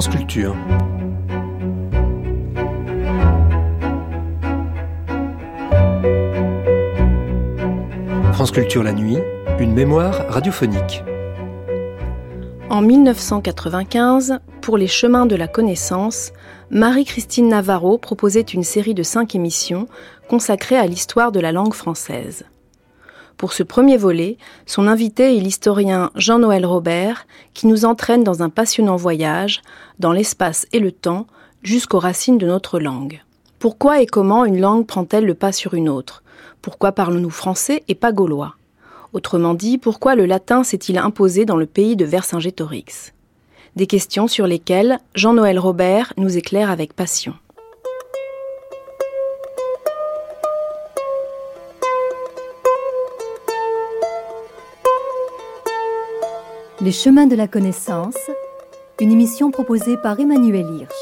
France Culture. La nuit, une mémoire radiophonique. En 1995, pour les chemins de la connaissance, Marie-Christine Navarro proposait une série de cinq émissions consacrées à l'histoire de la langue française. Pour ce premier volet, son invité est l'historien Jean-Noël Robert, qui nous entraîne dans un passionnant voyage, dans l'espace et le temps, jusqu'aux racines de notre langue. Pourquoi et comment une langue prend-elle le pas sur une autre? Pourquoi parlons-nous français et pas gaulois? Autrement dit, pourquoi le latin s'est-il imposé dans le pays de Vercingétorix? Des questions sur lesquelles Jean-Noël Robert nous éclaire avec passion. Les chemins de la connaissance, une émission proposée par Emmanuel Hirsch.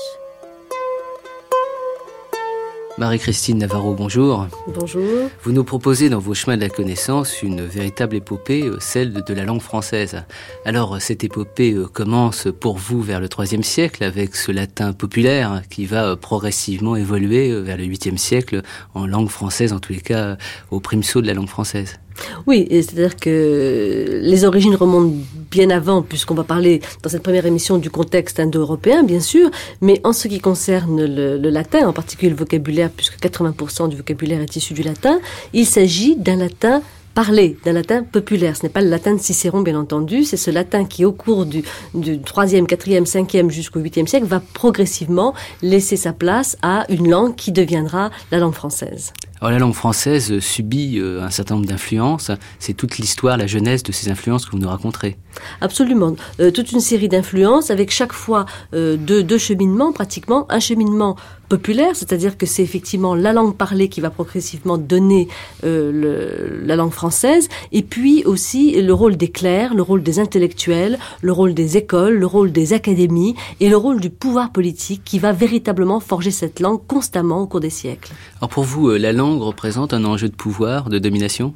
Marie-Christine Navarro, bonjour. Bonjour. Vous nous proposez dans vos chemins de la connaissance une véritable épopée, euh, celle de la langue française. Alors, cette épopée euh, commence pour vous vers le IIIe siècle avec ce latin populaire qui va euh, progressivement évoluer vers le 8e siècle en langue française, en tous les cas au saut de la langue française. Oui, c'est-à-dire que les origines remontent bien avant, puisqu'on va parler dans cette première émission du contexte indo-européen, bien sûr, mais en ce qui concerne le, latin, en particulier le vocabulaire, puisque 80% du vocabulaire est issu du latin, il s'agit d'un latin parler d'un latin populaire. Ce n'est pas le latin de Cicéron, bien entendu, c'est ce latin qui, au cours du, du 3e, 4e, 5e jusqu'au 8e siècle, va progressivement laisser sa place à une langue qui deviendra la langue française. Alors la langue française subit euh, un certain nombre d'influences. C'est toute l'histoire, la jeunesse de ces influences que vous nous raconterez. Absolument. Euh, toute une série d'influences avec chaque fois euh, deux, deux cheminements pratiquement. Un cheminement populaire, c'est-à-dire que c'est effectivement la langue parlée qui va progressivement donner euh, la langue française, et puis aussi le rôle des clercs, le rôle des intellectuels, le rôle des écoles, le rôle des académies et le rôle du pouvoir politique qui va véritablement forger cette langue constamment au cours des siècles. Alors pour vous, euh, la langue représente un enjeu de pouvoir, de domination?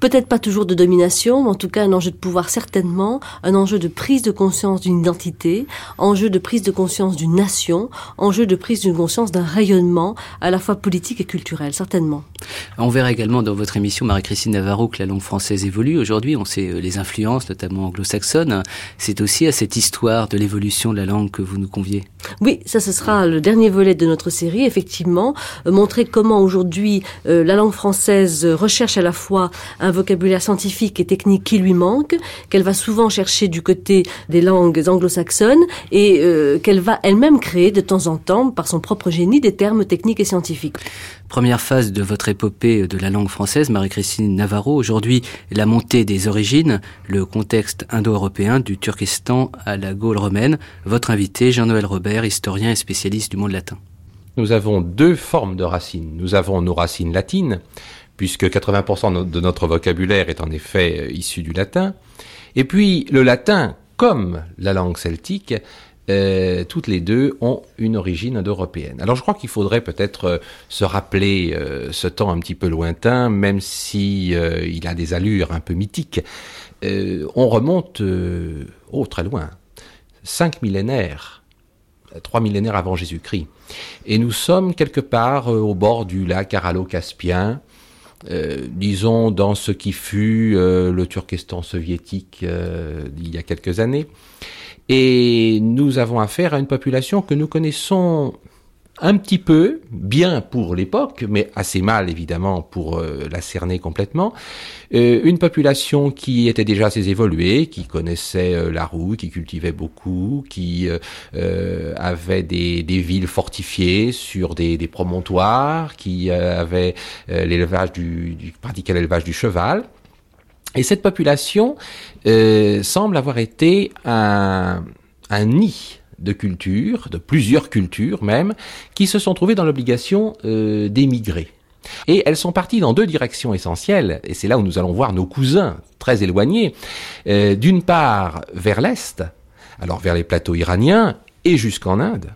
Peut-être pas toujours de domination, mais en tout cas un enjeu de pouvoir certainement, un enjeu de prise de conscience d'une identité, enjeu de prise de conscience d'une nation, enjeu de prise de conscience d'un rayonnement à la fois politique et culturel, certainement. On verra également dans votre émission, Marie-Christine Navarro, que la langue française évolue. Aujourd'hui, on sait euh, les influences, notamment anglo-saxonnes. C'est aussi à cette histoire de l'évolution de la langue que vous nous conviez. Oui, ça ce sera le dernier volet de notre série, effectivement, euh, montrer comment aujourd'hui euh, la langue française recherche à la fois un vocabulaire scientifique et technique qui lui manque, qu'elle va souvent chercher du côté des langues anglo-saxonnes et euh, qu'elle va elle-même créer de temps en temps, par son propre génie, des termes techniques et scientifiques. Première phase de votre épopée de la langue française, Marie-Christine Navarro. Aujourd'hui, la montée des origines, le contexte indo-européen du Turkestan à la Gaule romaine. Votre invité, Jean-Noël Robert, historien et spécialiste du monde latin. Nous avons deux formes de racines. Nous avons nos racines latines, puisque 80% de notre vocabulaire est en effet euh, issu du latin. Et puis le latin, comme la langue celtique, euh, toutes les deux ont une origine indo-européenne. Alors je crois qu'il faudrait peut-être euh, se rappeler ce temps un petit peu lointain, même si il a des allures un peu mythiques. On remonte oh, très loin, cinq millénaires, trois millénaires avant Jésus-Christ, et nous sommes quelque part au bord du lac Aralo-Caspien. Euh, disons dans ce qui fut euh, le Turkestan soviétique euh, il y a quelques années. Et nous avons affaire à une population que nous connaissons un petit peu, bien pour l'époque, mais assez mal évidemment pour euh, la cerner complètement. Euh, une population qui était déjà assez évoluée, qui connaissait euh, la roue, qui cultivait beaucoup, qui avait des, villes fortifiées sur des, promontoires, qui avait l'élevage du, du pratiquait l'élevage du cheval Et cette population semble avoir été un, un nid de cultures, de plusieurs cultures même, qui se sont trouvées dans l'obligation euh, d'émigrer. Et elles sont parties dans deux directions essentielles, et c'est là où nous allons voir nos cousins très éloignés. Euh, D'une part vers l'Est, alors vers les plateaux iraniens et jusqu'en Inde.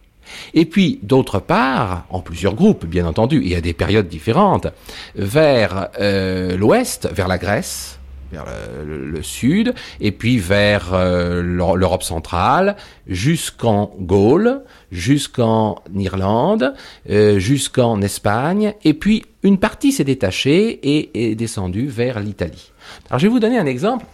Et puis, d'autre part, en plusieurs groupes, bien entendu, et à des périodes différentes, vers euh, l'ouest, vers la Grèce, vers le, le, sud, et puis vers euh, l'Europe centrale, jusqu'en Gaule, jusqu'en Irlande, euh, jusqu'en Espagne, et puis une partie s'est détachée et est descendue vers l'Italie. Alors je vais vous donner un exemple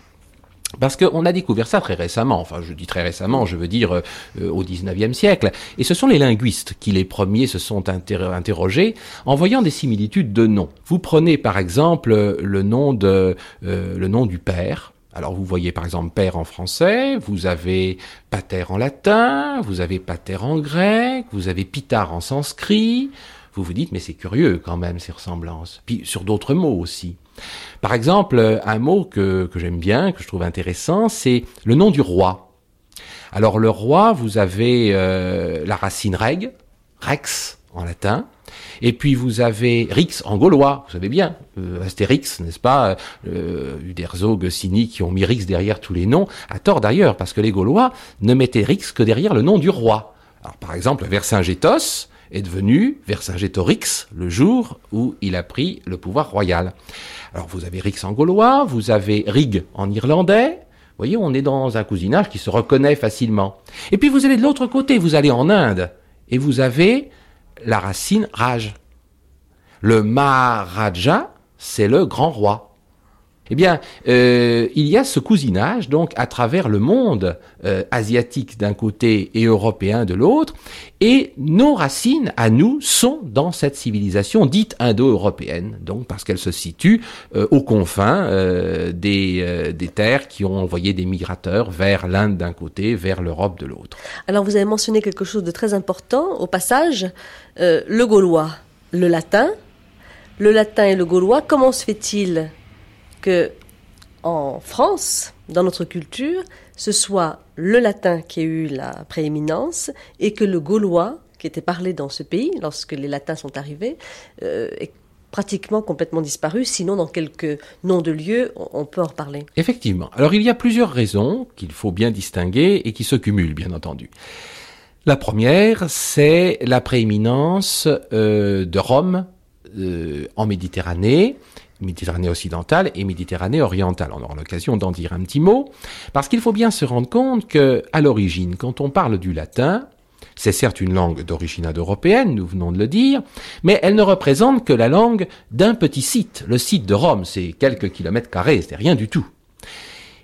parce qu'on a découvert ça très récemment, enfin je dis très récemment, je veux dire euh, au XIXe siècle, et ce sont les linguistes qui les premiers se sont interrogés en voyant des similitudes de noms. Vous prenez par exemple le nom, de, euh, le nom du père, alors vous voyez par exemple père en français, vous avez pater en latin, vous avez pater en grec, vous avez pitar en sanskrit, vous vous dites mais c'est curieux quand même ces ressemblances. Puis sur d'autres mots aussi. Par exemple, un mot que, que j'aime bien, que je trouve intéressant, c'est le nom du roi. Alors le roi, vous avez euh, la racine reg, rex en latin, et puis vous avez Rix en gaulois, vous savez bien, euh, Astérix, n'est-ce pas, euh, Uderzog, Sini qui ont mis Rix derrière tous les noms, à tort d'ailleurs, parce que les Gaulois ne mettaient Rix que derrière le nom du roi. Alors par exemple, Vercingétos est devenu Vercingétorix le jour où il a pris le pouvoir royal. Alors vous avez Rix en gaulois, vous avez Rig en irlandais. Vous voyez, on est dans un cousinage qui se reconnaît facilement. Et puis vous allez de l'autre côté, vous allez en Inde, et vous avez la racine Raj. Le Maharaja, c'est le grand roi. Eh bien, euh, il y a ce cousinage donc à travers le monde euh, asiatique d'un côté et européen de l'autre, et nos racines à nous sont dans cette civilisation dite indo-européenne, donc parce qu'elle se situe euh, aux confins des, des terres qui ont envoyé des migrateurs vers l'Inde d'un côté, vers l'Europe de l'autre. Alors vous avez mentionné quelque chose de très important au passage, le gaulois, le latin. Le latin et le gaulois, comment se fait-il que en France, dans notre culture, ce soit le latin qui ait eu la prééminence et que le gaulois, qui était parlé dans ce pays lorsque les latins sont arrivés, euh, est pratiquement complètement disparu. Sinon, dans quelques noms de lieux, on peut en reparler. Effectivement. Alors, il y a plusieurs raisons qu'il faut bien distinguer et qui se cumulent, bien entendu. La première, c'est la prééminence euh, de Rome euh, en Méditerranée Méditerranée occidentale et Méditerranée orientale. On aura l'occasion d'en dire un petit mot, parce qu'il faut bien se rendre compte que, à l'origine, quand on parle du latin, c'est certes une langue d'origine indo-européenne, nous venons de le dire, mais elle ne représente que la langue d'un petit site. Le site de Rome, c'est quelques kilomètres carrés, c'est rien du tout.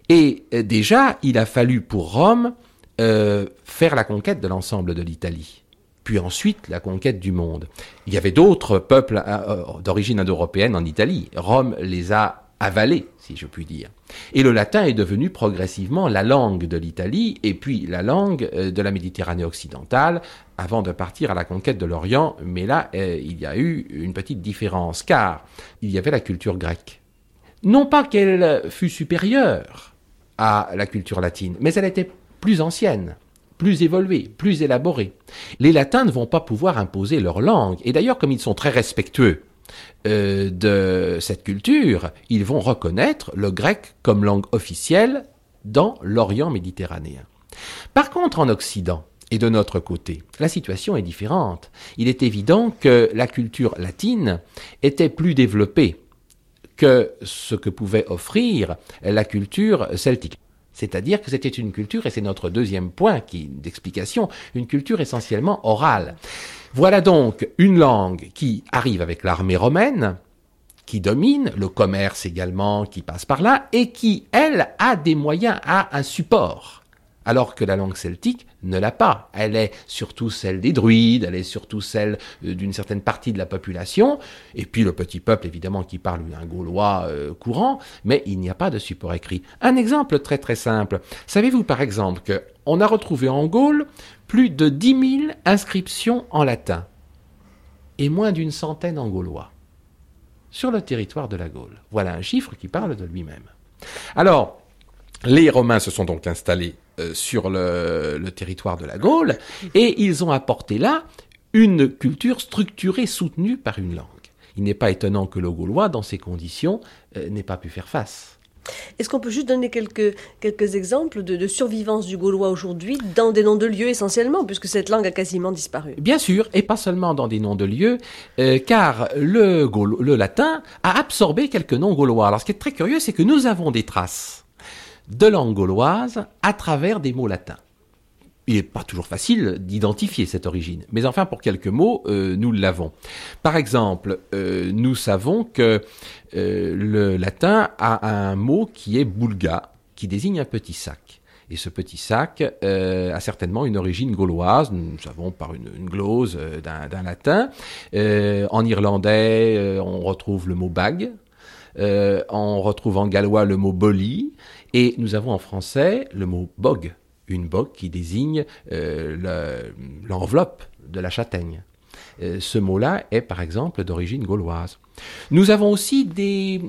Et euh, déjà, il a fallu pour Rome euh, faire la conquête de l'ensemble de l'Italie puis ensuite la conquête du monde. Il y avait d'autres peuples euh, d'origine indo-européenne en Italie. Rome les a avalés, si je puis dire. Et le latin est devenu progressivement la langue de l'Italie et puis la langue euh, de la Méditerranée occidentale avant de partir à la conquête de l'Orient. Mais là, euh, il y a eu une petite différence car il y avait la culture grecque. Non pas qu'elle fût supérieure à la culture latine, mais elle était plus ancienne plus évolués, plus élaborés. Les latins ne vont pas pouvoir imposer leur langue. Et d'ailleurs, comme ils sont très respectueux euh, de cette culture, ils vont reconnaître le grec comme langue officielle dans l'Orient méditerranéen. Par contre, en Occident, et de notre côté, la situation est différente. Il est évident que la culture latine était plus développée que ce que pouvait offrir la culture celtique. C'est-à-dire que c'était une culture, et c'est notre deuxième point d'explication, une culture essentiellement orale. Voilà donc une langue qui arrive avec l'armée romaine, qui domine, le commerce également qui passe par là, et qui, elle, a des moyens, a un support alors que la langue celtique ne l'a pas. Elle est surtout celle des druides, elle est surtout celle euh, d'une certaine partie de la population, et puis le petit peuple évidemment qui parle un gaulois euh, courant, mais il n'y a pas de support écrit. Un exemple très très simple. Savez-vous par exemple qu'on a retrouvé en Gaule plus de 10 000 inscriptions en latin et moins d'une centaine en gaulois sur le territoire de la Gaule. Voilà un chiffre qui parle de lui-même. Alors, les Romains se sont donc installés euh, sur le, le, territoire de la Gaule et ils ont apporté là une culture structurée, soutenue par une langue. Il n'est pas étonnant que le Gaulois, dans ces conditions, euh, n'ait pas pu faire face. Est-ce qu'on peut juste donner quelques, quelques exemples de, de survivance du gaulois aujourd'hui dans des noms de lieux essentiellement, puisque cette langue a quasiment disparu? Bien sûr, et pas seulement dans des noms de lieux, euh, car le, le latin a absorbé quelques noms gaulois. Alors ce qui est très curieux, c'est que nous avons des traces de langue gauloise à travers des mots latins il n'est pas toujours facile d'identifier cette origine. Mais enfin, pour quelques mots, euh, nous l'avons. Par exemple, euh, nous savons que euh, le latin a un mot qui est bulga, qui désigne un petit sac. Et ce petit sac a certainement une origine gauloise, nous savons par une, une glose d'un latin. en irlandais, on retrouve le mot bag. on retrouve en gallois le mot boli. Et nous avons en français le mot bog une bogue qui désigne euh, l'enveloppe de la châtaigne. Euh, ce mot-là est par exemple d'origine gauloise. Nous avons aussi des,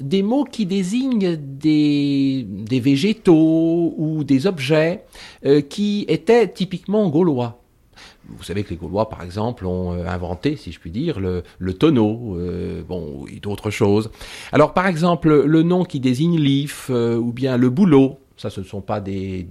des mots qui désignent des, des végétaux ou des objets euh, qui étaient typiquement gaulois. Vous savez que les Gaulois, par exemple, ont inventé, si je puis dire, le, tonneau, bon, et d'autres choses. Alors, par exemple, le nom qui désigne l'if ou bien le boulot, ça, ce ne sont pas des,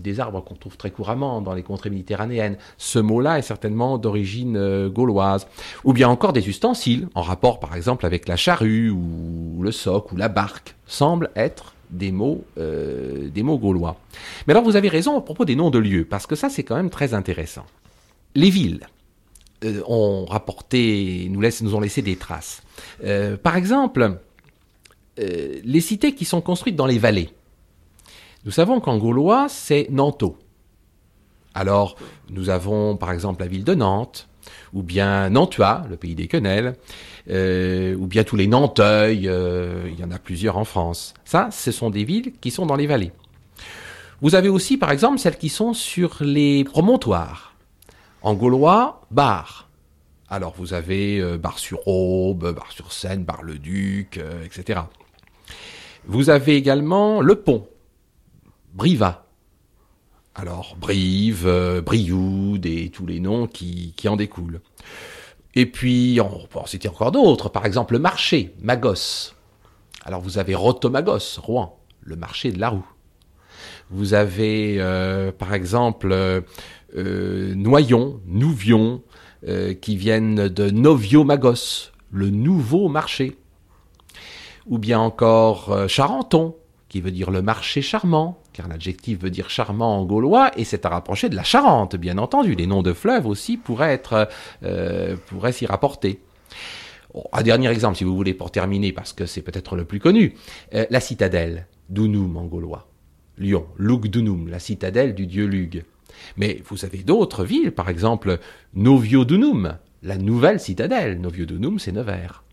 des arbres qu'on trouve très couramment dans les contrées méditerranéennes. Ce mot-là est certainement d'origine euh, gauloise. Ou bien encore des ustensiles, en rapport par exemple avec la charrue ou le soc ou la barque, semblent être des mots, euh, des mots gaulois. Mais alors vous avez raison à propos des noms de lieux, parce que ça c'est quand même très intéressant. Les villes euh, ont rapporté, nous, ont laissé des traces. par exemple, les cités qui sont construites dans les vallées, nous savons qu'en gaulois, c'est Nanto. Alors, nous avons par exemple la ville de Nantes, ou bien Nantua, le pays des quenelles, euh, ou bien tous les Nanteuil, euh, il y en a plusieurs en France. Ça, ce sont des villes qui sont dans les vallées. Vous avez aussi, par exemple, celles qui sont sur les promontoires. En gaulois, Bar. Alors, vous avez euh, Bar-sur-Aube, Bar-sur-Seine, Bar-le-Duc, etc. Vous avez également le pont. Briva. Alors, Brive, euh, Brioude et tous les noms qui, en découlent. Et puis, on peut en citer encore d'autres. Par exemple, le marché, Magos. Alors, vous avez Rotomagos, Rouen, le marché de la roue. Vous avez, euh, par exemple, euh, Noyon, Nouvion, qui viennent de Noviomagos, le nouveau marché. Ou bien encore Charenton, qui veut dire le marché charmant, car l'adjectif veut dire charmant en gaulois, et c'est à rapprocher de la Charente, bien entendu. Les noms de fleuves aussi pourraient être, euh, pourraient s'y rapporter. un dernier exemple, si vous voulez, pour terminer, parce que c'est peut-être le plus connu. Euh, la citadelle, Dunum en gaulois. Lyon, Lugdunum, la citadelle du dieu Lug. Mais vous avez d'autres villes, par exemple Noviodunum, la nouvelle citadelle. Noviodunum, c'est Nevers.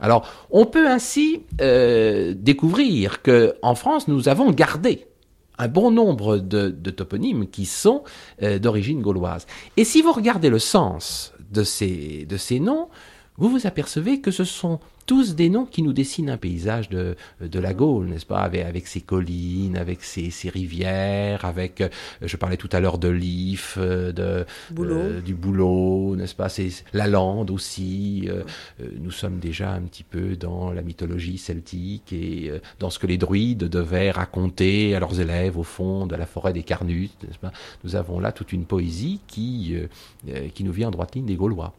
Alors, on peut ainsi euh, découvrir que en France, nous avons gardé un bon nombre de, toponymes qui sont euh, d'origine gauloise. Et si vous regardez le sens de ces, de ces noms, vous vous apercevez que ce sont tous des noms qui nous dessinent un paysage de, de la Gaule, n'est-ce pas, avec, avec, ses collines, avec ses, ses, rivières, avec, euh, je parlais tout à l'heure de l'If, euh, de, euh, du boulot, n'est-ce pas, c'est la lande aussi. nous sommes déjà un petit peu dans la mythologie celtique et dans ce que les druides devaient raconter à leurs élèves au fond de la forêt des Carnutes, n'est-ce pas. Nous avons là toute une poésie qui, qui nous vient en droite ligne des Gaulois.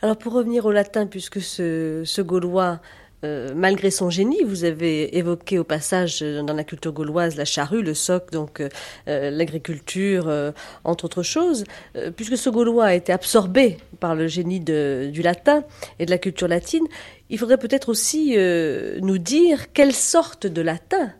Alors pour revenir au latin, puisque ce, Gaulois, euh, malgré son génie, vous avez évoqué au passage euh, dans la culture gauloise la charrue, le soc, donc euh, l'agriculture, entre autres choses, puisque ce Gaulois a été absorbé par le génie du latin et de la culture latine, il faudrait peut-être aussi nous dire quelle sorte de latin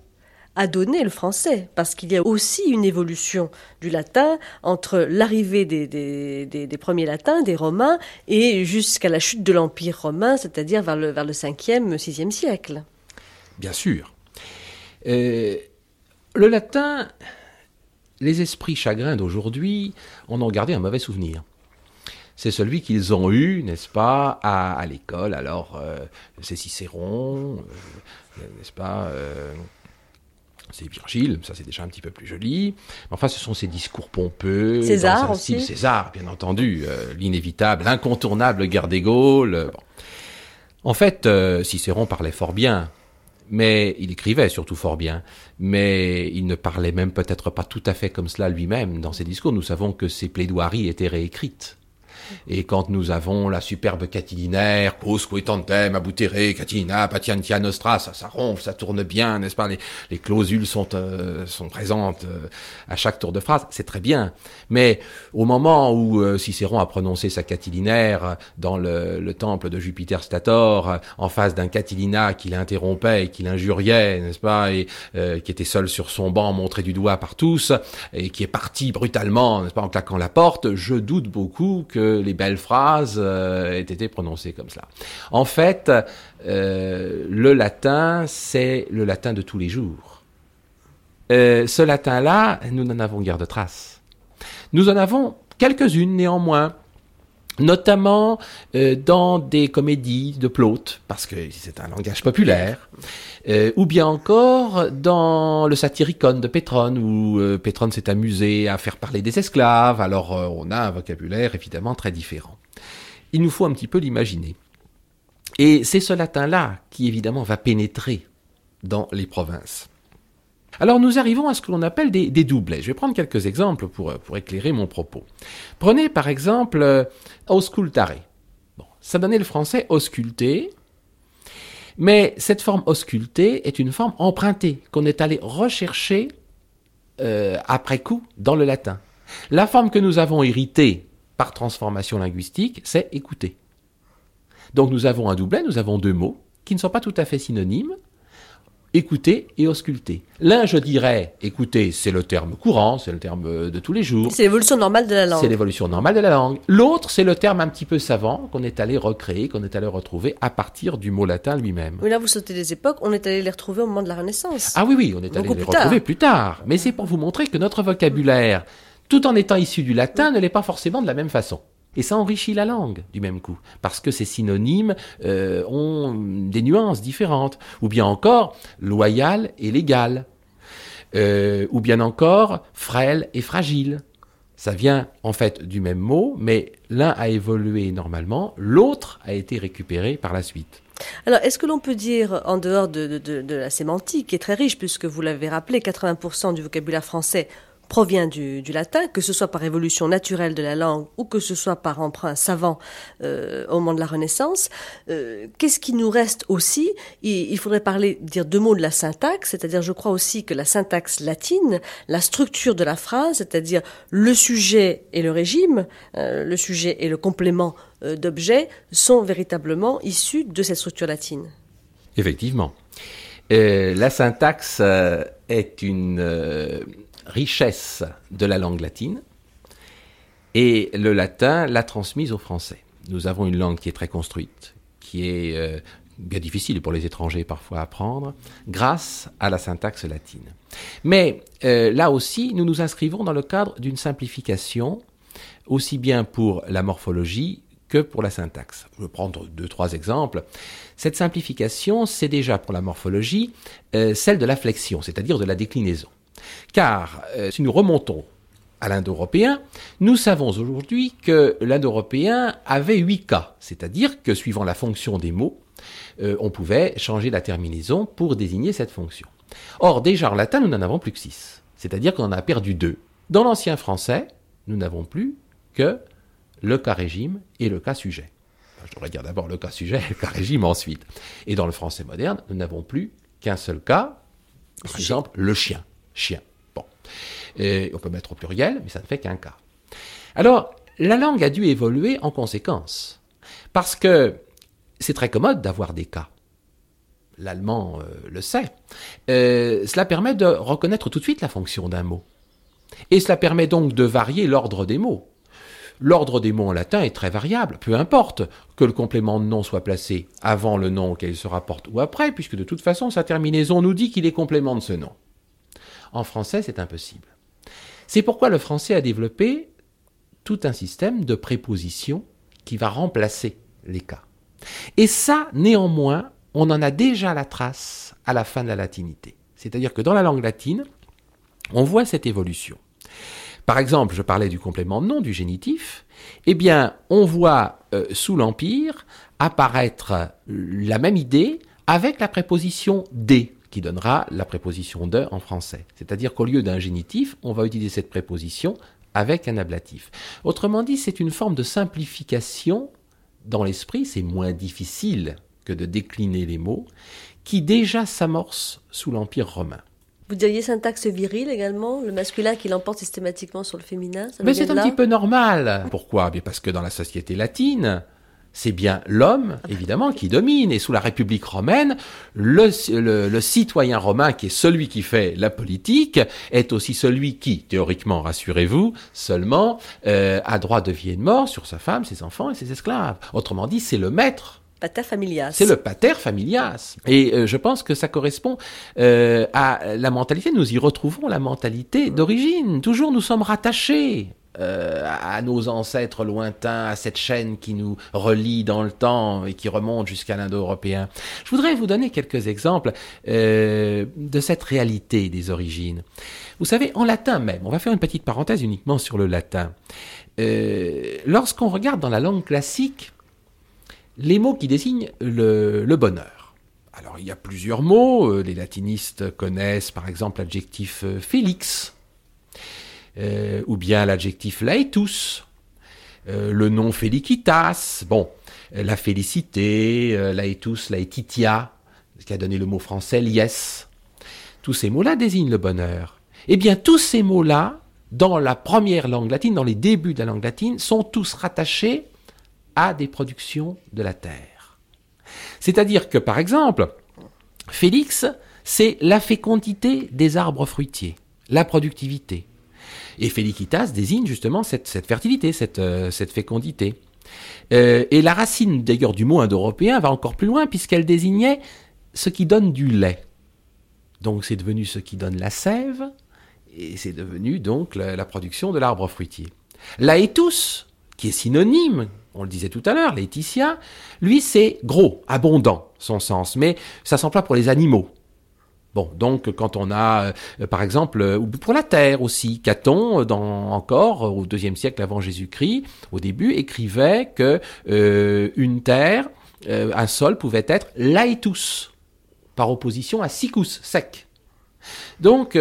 a donné le français, parce qu'il y a aussi une évolution du latin entre l'arrivée des, des, premiers latins, des romains, et jusqu'à la chute de l'Empire romain, c'est-à-dire vers le, vers le 5e, 6e siècle. Bien sûr. Euh, le latin, les esprits chagrins d'aujourd'hui en ont gardé un mauvais souvenir. c'est celui qu'ils ont eu, n'est-ce pas, à, l'école. Alors, euh, c'est Cicéron, euh, n'est-ce pas euh, c'est Virgile, ça c'est déjà un petit peu plus joli. Enfin, ce sont ces discours pompeux. César aussi. César, bien entendu, l'inévitable, l'incontournable guerre des Gaules. En fait, Cicéron parlait fort bien, mais il écrivait surtout fort bien, mais il ne parlait même peut-être pas tout à fait comme cela lui-même dans ses discours. Nous savons que ses plaidoiries étaient réécrites. Et quand nous avons la superbe catilinaire, quosque tantem, abutere, catilina, patientia nostra, ça, ça ronfle, ça tourne bien, n'est-ce pas? Les, les, clausules sont, euh, présentes euh, à chaque tour de phrase, c'est très bien. Mais au moment où euh, Cicéron a prononcé sa catilinaire dans le, le temple de Jupiter Stator, en face d'un catilina qui l'interrompait et qui l'injuriait, n'est-ce pas, et qui était seul sur son banc, montré du doigt par tous, et qui est parti brutalement, n'est-ce pas, en claquant la porte, je doute beaucoup que les belles phrases euh, aient été prononcées comme cela. En fait, euh, le latin, c'est le latin de tous les jours. Euh, ce latin-là, nous n'en avons guère de traces. Nous en avons quelques-unes néanmoins notamment dans des comédies de Plaute, parce que c'est un langage populaire, ou bien encore dans le Satyricon de Pétrone, où euh, s'est amusé à faire parler des esclaves, alors euh, on a un vocabulaire évidemment très différent. Il nous faut un petit peu l'imaginer. Et c'est ce latin-là qui évidemment va pénétrer dans les provinces. Alors nous arrivons à ce que l'on appelle des, doublets. Je vais prendre quelques exemples pour, pour éclairer mon propos. Prenez par exemple euh, auscultare. Ça donnait le français ausculter, mais cette forme auscultée est une forme empruntée qu'on est allé rechercher euh, après coup dans le latin. La forme que nous avons héritée par transformation linguistique, c'est écouter. Donc nous avons un doublet, nous avons deux mots qui ne sont pas tout à fait synonymes, écouter et ausculter. L'un, je dirais, écouter, c'est le terme courant, c'est le terme de tous les jours. C'est l'évolution normale de la langue. C'est l'évolution normale de la langue. L'autre, c'est le terme un petit peu savant qu'on est allé recréer, qu'on est allé retrouver à partir du mot latin lui-même. Oui, là, vous sautez des époques, on est allé les retrouver au moment de la Renaissance. Ah oui, oui, on est allé les retrouver plus tard. Mais c'est pour vous montrer que notre vocabulaire, tout en étant issu du latin, ne l'est pas forcément de la même façon. Et ça enrichit la langue du même coup, parce que ces synonymes euh, ont des nuances différentes. Ou bien encore, loyal et légal. Euh, ou bien encore, frêle et fragile. Ça vient en fait du même mot, mais l'un a évolué normalement, l'autre a été récupéré par la suite. Alors, est-ce que l'on peut dire, en dehors de, de, la sémantique, qui est très riche, puisque vous l'avez rappelé, 80% du vocabulaire français provient du, latin, que ce soit par évolution naturelle de la langue ou que ce soit par emprunt savant euh, au moment de la Renaissance. Euh, qu'est-ce qui nous reste aussi? Il, faudrait parler, dire deux mots de la syntaxe, c'est-à-dire je crois aussi que la syntaxe latine, la structure de la phrase, c'est-à-dire le sujet et le régime, euh, le sujet et le complément d'objet, sont véritablement issus de cette structure latine. Effectivement. la syntaxe est une richesse de la langue latine et le latin l'a transmise au français. Nous avons une langue qui est très construite, qui est euh, bien difficile pour les étrangers parfois à apprendre, grâce à la syntaxe latine. Mais euh, là aussi, nous nous inscrivons dans le cadre d'une simplification, aussi bien pour la morphologie que pour la syntaxe. Je vais prendre deux, trois exemples. Cette simplification, c'est déjà pour la morphologie euh, celle de la flexion, c'est-à-dire de la déclinaison. Car euh, si nous remontons à l'Indo-européen, nous savons aujourd'hui que l'Indo-européen avait huit cas, c'est-à-dire que suivant la fonction des mots, euh, on pouvait changer la terminaison pour désigner cette fonction. Or, déjà en latin, nous n'en avons plus que six, c'est-à-dire qu'on en a perdu deux. Dans l'ancien français, nous n'avons plus que le cas régime et le cas sujet. je devrais dire d'abord le cas sujet et le cas régime ensuite. Et dans le français moderne, nous n'avons plus qu'un seul cas, par exemple le chien chien. Bon. On peut mettre au pluriel, mais ça ne fait qu'un cas. Alors, la langue a dû évoluer en conséquence. Parce que c'est très commode d'avoir des cas. L'allemand euh, le sait. Euh, cela permet de reconnaître tout de suite la fonction d'un mot. Et cela permet donc de varier l'ordre des mots. L'ordre des mots en latin est très variable, peu importe que le complément de nom soit placé avant le nom auquel il se rapporte ou après, puisque de toute façon sa terminaison nous dit qu'il est complément de ce nom. En français, c'est impossible. C'est pourquoi le français a développé tout un système de prépositions qui va remplacer les cas. Et ça, néanmoins, on en a déjà la trace à la fin de la latinité. C'est-à-dire que dans la langue latine, on voit cette évolution. Par exemple, je parlais du complément de nom, du génitif. Eh bien, on voit euh, sous l'Empire apparaître la même idée avec la préposition des qui donnera la préposition de en français. C'est-à-dire qu'au lieu d'un génitif, on va utiliser cette préposition avec un ablatif. Autrement dit, c'est une forme de simplification dans l'esprit, c'est moins difficile que de décliner les mots, qui déjà s'amorce sous l'Empire romain. Vous diriez syntaxe virile également, le masculin qui l'emporte systématiquement sur le féminin Mais c'est un petit peu normal. Pourquoi? Parce que dans la société latine, c'est bien l'homme, évidemment, qui domine. Et sous la République romaine, le, citoyen romain, qui est celui qui fait la politique, est aussi celui qui, théoriquement, rassurez-vous, seulement euh, a droit de vie et de mort sur sa femme, ses enfants et ses esclaves. Autrement dit, c'est le maître Pater familias. C'est le pater familias. Et euh, je pense que ça correspond euh, à la mentalité. Nous y retrouvons la mentalité d'origine. Toujours nous sommes rattachés euh, à nos ancêtres lointains, à cette chaîne qui nous relie dans le temps et qui remonte jusqu'à l'indo-européen. Je voudrais vous donner quelques exemples euh, de cette réalité des origines. Vous savez, en latin même, on va faire une petite parenthèse uniquement sur le latin. Euh, lorsqu'on regarde dans la langue classique, les mots qui désignent le, le bonheur. Alors il y a plusieurs mots, les latinistes connaissent par exemple l'adjectif félix, euh, ou bien l'adjectif laetus, euh, le nom felicitas, bon, euh, la félicité, laetus, laetitia, ce qui a donné le mot français lies. Tous ces mots-là désignent le bonheur. Eh bien, tous ces mots-là, dans la première langue latine, dans les débuts de la langue latine, sont tous rattachés à des productions de la terre. C'est-à-dire que, par exemple, Félix, c'est la fécondité des arbres fruitiers, la productivité. Et felicitas désigne justement cette, fertilité, cette, euh, fécondité. Euh, et la racine d'ailleurs du mot indo-européen va encore plus loin puisqu'elle désignait ce qui donne du lait. Donc c'est devenu ce qui donne la sève et c'est devenu donc la, production de l'arbre fruitier. Laetus, qui est synonyme, on le disait tout à l'heure, Laetitia, lui c'est gros, abondant, son sens, mais ça s'emploie pour les animaux. Bon, donc quand on a, euh, par exemple, euh, pour la terre aussi, Caton, dans, encore au deuxième siècle avant Jésus-Christ, au début, écrivait que euh, une terre, un sol pouvait être laetus, par opposition à sicus, sec. Donc,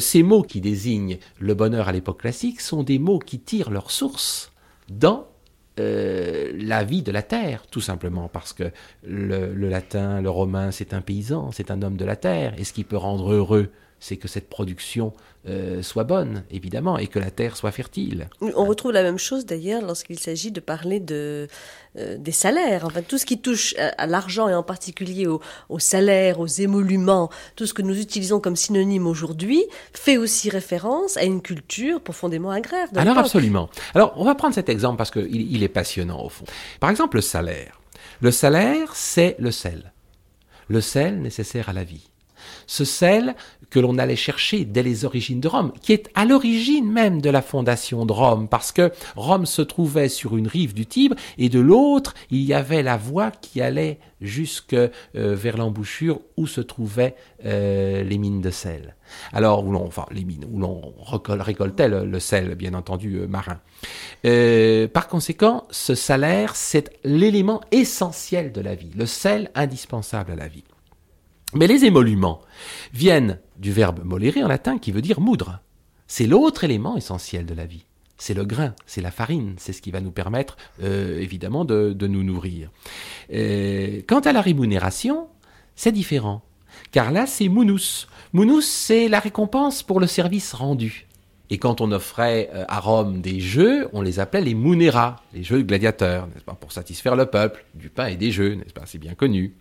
ces mots qui désignent le bonheur à l'époque classique sont des mots qui tirent leur source dans euh, la vie de la terre, tout simplement, parce que le, latin, le romain, c'est un paysan, c'est un homme de la terre, et ce qui peut rendre heureux, c'est que cette production euh, soit bonne, évidemment, et que la terre soit fertile. On retrouve la même chose d'ailleurs lorsqu'il s'agit de parler de, euh, des salaires. Enfin, tout ce qui touche à, l'argent et en particulier aux au salaires, aux émoluments, tout ce que nous utilisons comme synonyme aujourd'hui, fait aussi référence à une culture profondément agraire. Alors absolument. Alors on va prendre cet exemple parce qu'il il est passionnant au fond. Par exemple, le salaire. Le salaire, c'est le sel. Le sel nécessaire à la vie ce sel que l'on allait chercher dès les origines de Rome, qui est à l'origine même de la fondation de Rome, parce que Rome se trouvait sur une rive du Tibre, et de l'autre, il y avait la voie qui allait jusque euh, vers l'embouchure où se trouvaient euh, les mines de sel. Alors, où l'on, enfin, les mines, où l'on récoltait le, sel, bien entendu, euh, marin. par conséquent, ce salaire, c'est l'élément essentiel de la vie, le sel indispensable à la vie. Mais les émoluments viennent du verbe molere en latin qui veut dire moudre. C'est l'autre élément essentiel de la vie. C'est le grain, c'est la farine, c'est ce qui va nous permettre euh, évidemment de, nous nourrir. Euh, quant à la rémunération, c'est différent. Car là, c'est mounous. Mounous, c'est la récompense pour le service rendu. Et quand on offrait euh, à Rome des jeux, on les appelait les munera, les jeux de gladiateurs, n'est-ce pas, pour satisfaire le peuple, du pain et des jeux, n'est-ce pas, c'est bien connu.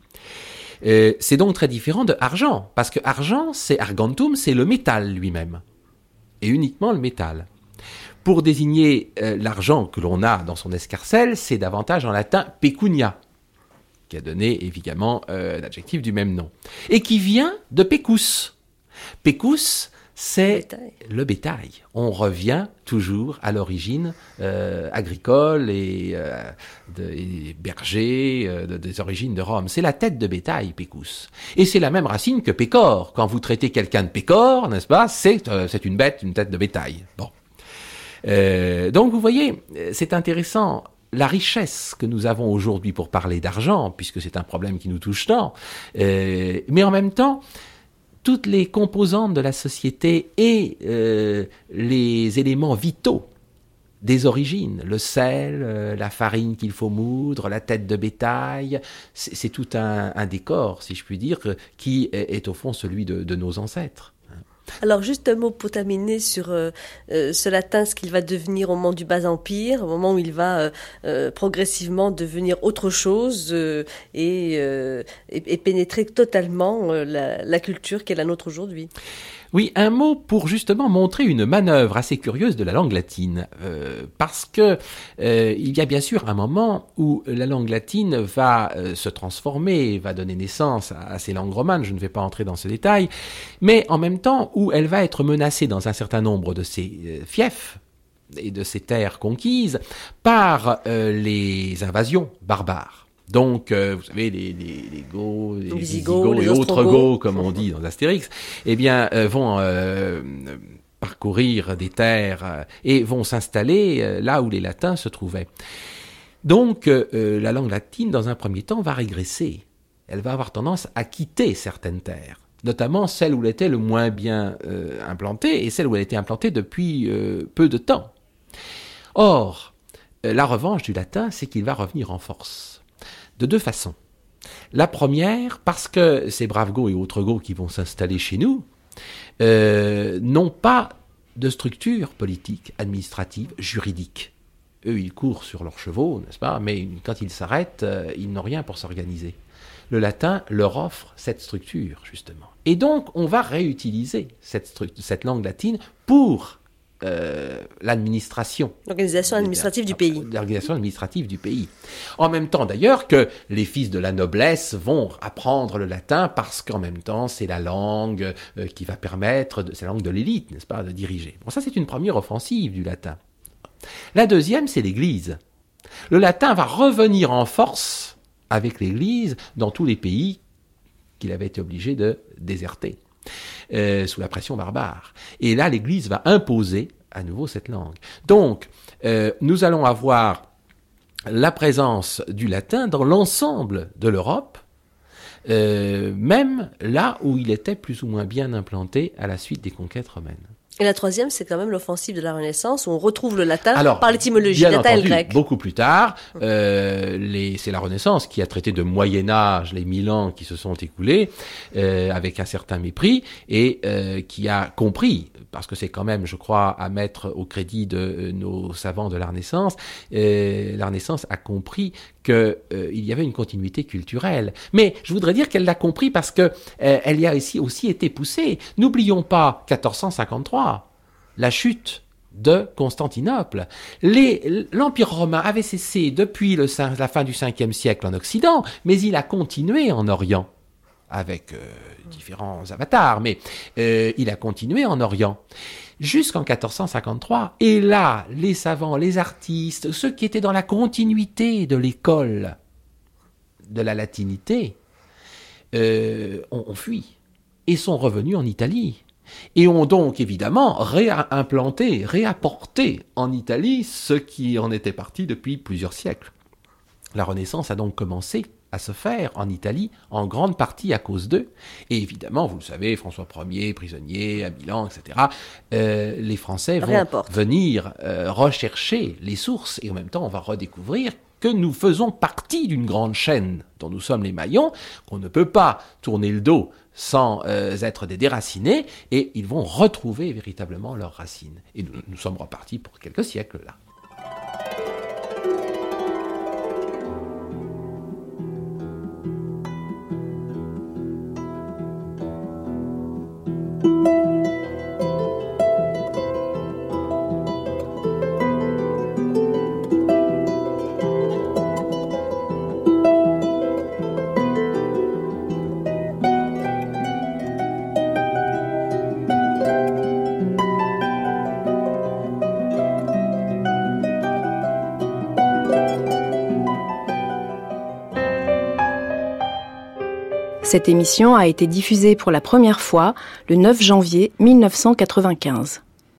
Euh, c'est donc très différent de argent, parce que argent, c'est argentum, c'est le métal lui-même, et uniquement le métal. Pour désigner euh, l'argent que l'on a dans son escarcelle, c'est davantage en latin pecunia, qui a donné évidemment euh, l'adjectif du même nom, et qui vient de pecus. Pecus, c'est le bétail. On revient toujours à l'origine euh, agricole et, euh, berger, euh, des origines de Rome. C'est la tête de bétail, pécus. Et c'est la même racine que pécor. Quand vous traitez quelqu'un de pécor, n'est-ce pas, c'est une bête, une tête de bétail. Bon. donc vous voyez, c'est intéressant la richesse que nous avons aujourd'hui pour parler d'argent, puisque c'est un problème qui nous touche tant, mais en même temps, toutes les composantes de la société et euh, les éléments vitaux des origines, le sel, euh, la farine qu'il faut moudre, la tête de bétail, c'est tout un, décor, si je puis dire, qui est, au fond celui de nos ancêtres. Alors juste un mot pour terminer sur euh, euh, ce latin, ce qu'il va devenir au moment du bas empire, au moment où il va euh, progressivement devenir autre chose et, pénétrer totalement la, la culture qu'est la nôtre aujourd'hui. Oui, un mot pour justement montrer une manœuvre assez curieuse de la langue latine, euh, parce que euh, il y a bien sûr un moment où la langue latine va euh, se transformer, va donner naissance à, ces langues romanes. Je ne vais pas entrer dans ce détail, mais en même temps où elle va être menacée dans un certain nombre de ses fiefs et de ses terres conquises par les invasions barbares. Donc, euh, vous savez, les, les, les Go, les, les, autres Go, comme on dit dans Astérix, eh bien, euh, vont euh, parcourir des terres et vont s'installer là où les Latins se trouvaient. Donc, la langue latine, dans un premier temps, va régresser. Elle va avoir tendance à quitter certaines terres notamment celles où elle était le moins bien implantée et celles où elle était implantée depuis peu de temps. Or, la revanche du latin, c'est qu'il va revenir en force de deux façons. La première, parce que ces braves Go et autres Go qui vont s'installer chez nous euh, n'ont pas de structure politique, administrative, juridique. Eux, ils courent sur leurs chevaux, n'est-ce pas? Mais quand ils s'arrêtent, euh, ils n'ont rien pour s'organiser. Le latin leur offre cette structure, justement. Et donc, on va réutiliser cette, cette langue latine pour euh, l'administration. L'organisation administrative du pays. L'organisation administrative du pays. En même temps d'ailleurs que les fils de la noblesse vont apprendre le latin parce qu'en même temps c'est la langue euh, qui va permettre, c'est la langue de l'élite, n'est-ce pas, de diriger. Bon ça c'est une première offensive du latin. La deuxième c'est l'Église. Le latin va revenir en force avec l'Église dans tous les pays qu'il avait été obligé de déserter. Euh, sous la pression barbare. Et là, l'Église va imposer à nouveau cette langue. Donc, euh, nous allons avoir la présence du latin dans l'ensemble de l'Europe, euh, même là où il était plus ou moins bien implanté à la suite des conquêtes romaines. Et la troisième, c'est quand même l'offensive de la Renaissance, où on retrouve le latin par l'étymologie latin et le grec. Beaucoup plus tard, euh, c'est la Renaissance qui a traité de Moyen Âge les mille ans qui se sont écoulés euh, avec un certain mépris et euh, qui a compris parce que c'est quand même, je crois, à mettre au crédit de euh, nos savants de la Renaissance, euh, la Renaissance a compris qu'il euh, y avait une continuité culturelle. Mais je voudrais dire qu'elle l'a compris parce que elle y a aussi, aussi été poussée. N'oublions pas 1453, la chute de Constantinople. L'Empire romain avait cessé depuis la fin du 5e siècle en Occident, mais il a continué en Orient avec euh, différents avatars, mais euh, il a continué en Orient jusqu'en 1453. Et là, les savants, les artistes, ceux qui étaient dans la continuité de l'école de la latinité, euh, ont, fui et sont revenus en Italie. Et ont donc évidemment réimplanté, réapporté en Italie ce qui en était parti depuis plusieurs siècles. La Renaissance a donc commencé à se faire en Italie, en grande partie à cause d'eux. Et évidemment, vous le savez, François Ier, prisonnier à Milan, etc., euh, les Français vont venir euh, rechercher les sources et en même temps, on va redécouvrir que nous faisons partie d'une grande chaîne dont nous sommes les maillons, qu'on ne peut pas tourner le dos sans euh, être des déracinés, et ils vont retrouver véritablement leurs racines. Et nous, nous sommes repartis pour quelques siècles là. Cette émission a été diffusée pour la première fois le 9 janvier 1995.